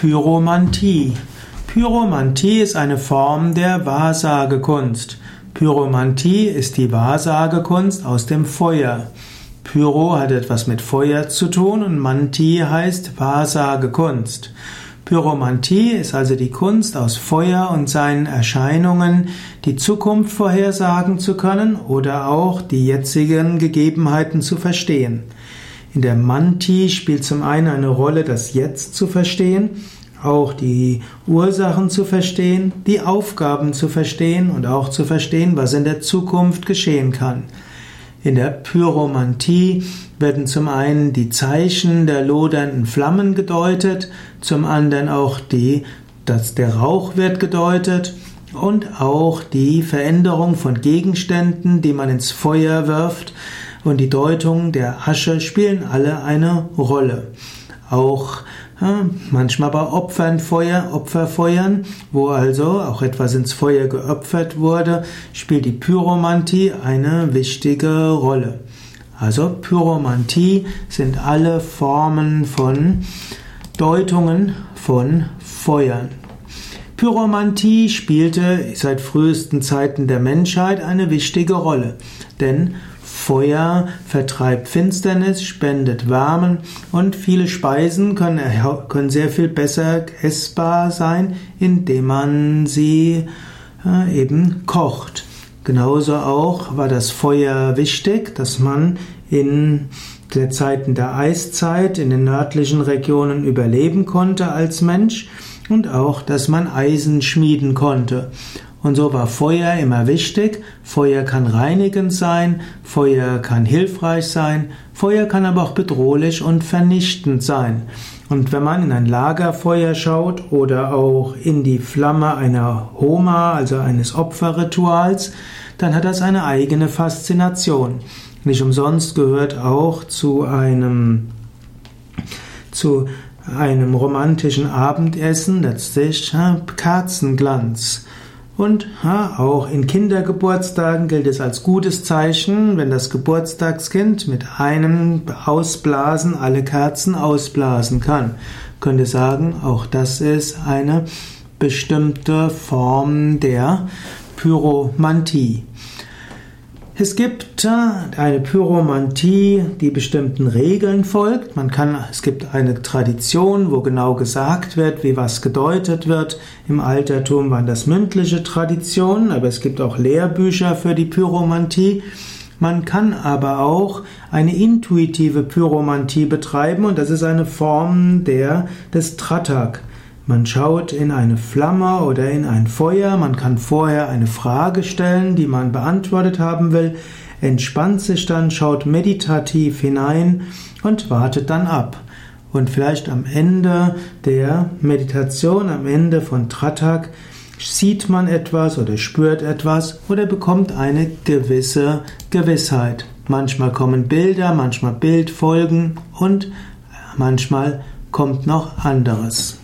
Pyromantie. Pyromantie ist eine Form der Wahrsagekunst. Pyromantie ist die Wahrsagekunst aus dem Feuer. Pyro hat etwas mit Feuer zu tun und Mantie heißt Wahrsagekunst. Pyromantie ist also die Kunst aus Feuer und seinen Erscheinungen die Zukunft vorhersagen zu können oder auch die jetzigen Gegebenheiten zu verstehen. In der Manti spielt zum einen eine Rolle, das Jetzt zu verstehen, auch die Ursachen zu verstehen, die Aufgaben zu verstehen und auch zu verstehen, was in der Zukunft geschehen kann. In der Pyromantie werden zum einen die Zeichen der lodernden Flammen gedeutet, zum anderen auch die, dass der Rauch wird gedeutet und auch die Veränderung von Gegenständen, die man ins Feuer wirft, und die Deutung der Asche spielen alle eine Rolle. Auch ja, manchmal bei Opfernfeuer, Opferfeuern, wo also auch etwas ins Feuer geopfert wurde, spielt die Pyromantie eine wichtige Rolle. Also Pyromantie sind alle Formen von Deutungen von Feuern. Pyromantie spielte seit frühesten Zeiten der Menschheit eine wichtige Rolle, denn Feuer vertreibt Finsternis, spendet Wärmen und viele Speisen können, können sehr viel besser essbar sein, indem man sie äh, eben kocht. Genauso auch war das Feuer wichtig, dass man in den Zeiten der Eiszeit in den nördlichen Regionen überleben konnte als Mensch und auch, dass man Eisen schmieden konnte. Und so war Feuer immer wichtig. Feuer kann reinigend sein, Feuer kann hilfreich sein, Feuer kann aber auch bedrohlich und vernichtend sein. Und wenn man in ein Lagerfeuer schaut oder auch in die Flamme einer Homa, also eines Opferrituals, dann hat das eine eigene Faszination. Nicht umsonst gehört auch zu einem zu einem romantischen Abendessen letztlich Kerzenglanz. Und ja, auch in Kindergeburtstagen gilt es als gutes Zeichen, wenn das Geburtstagskind mit einem Ausblasen alle Kerzen ausblasen kann. Könnte sagen, auch das ist eine bestimmte Form der Pyromantie. Es gibt eine Pyromantie, die bestimmten Regeln folgt. Man kann, es gibt eine Tradition, wo genau gesagt wird, wie was gedeutet wird. Im Altertum waren das mündliche Traditionen, aber es gibt auch Lehrbücher für die Pyromantie. Man kann aber auch eine intuitive Pyromantie betreiben und das ist eine Form der, des Tratak. Man schaut in eine Flamme oder in ein Feuer, man kann vorher eine Frage stellen, die man beantwortet haben will, entspannt sich dann, schaut meditativ hinein und wartet dann ab. Und vielleicht am Ende der Meditation, am Ende von Tratak, sieht man etwas oder spürt etwas oder bekommt eine gewisse Gewissheit. Manchmal kommen Bilder, manchmal Bildfolgen und manchmal kommt noch anderes.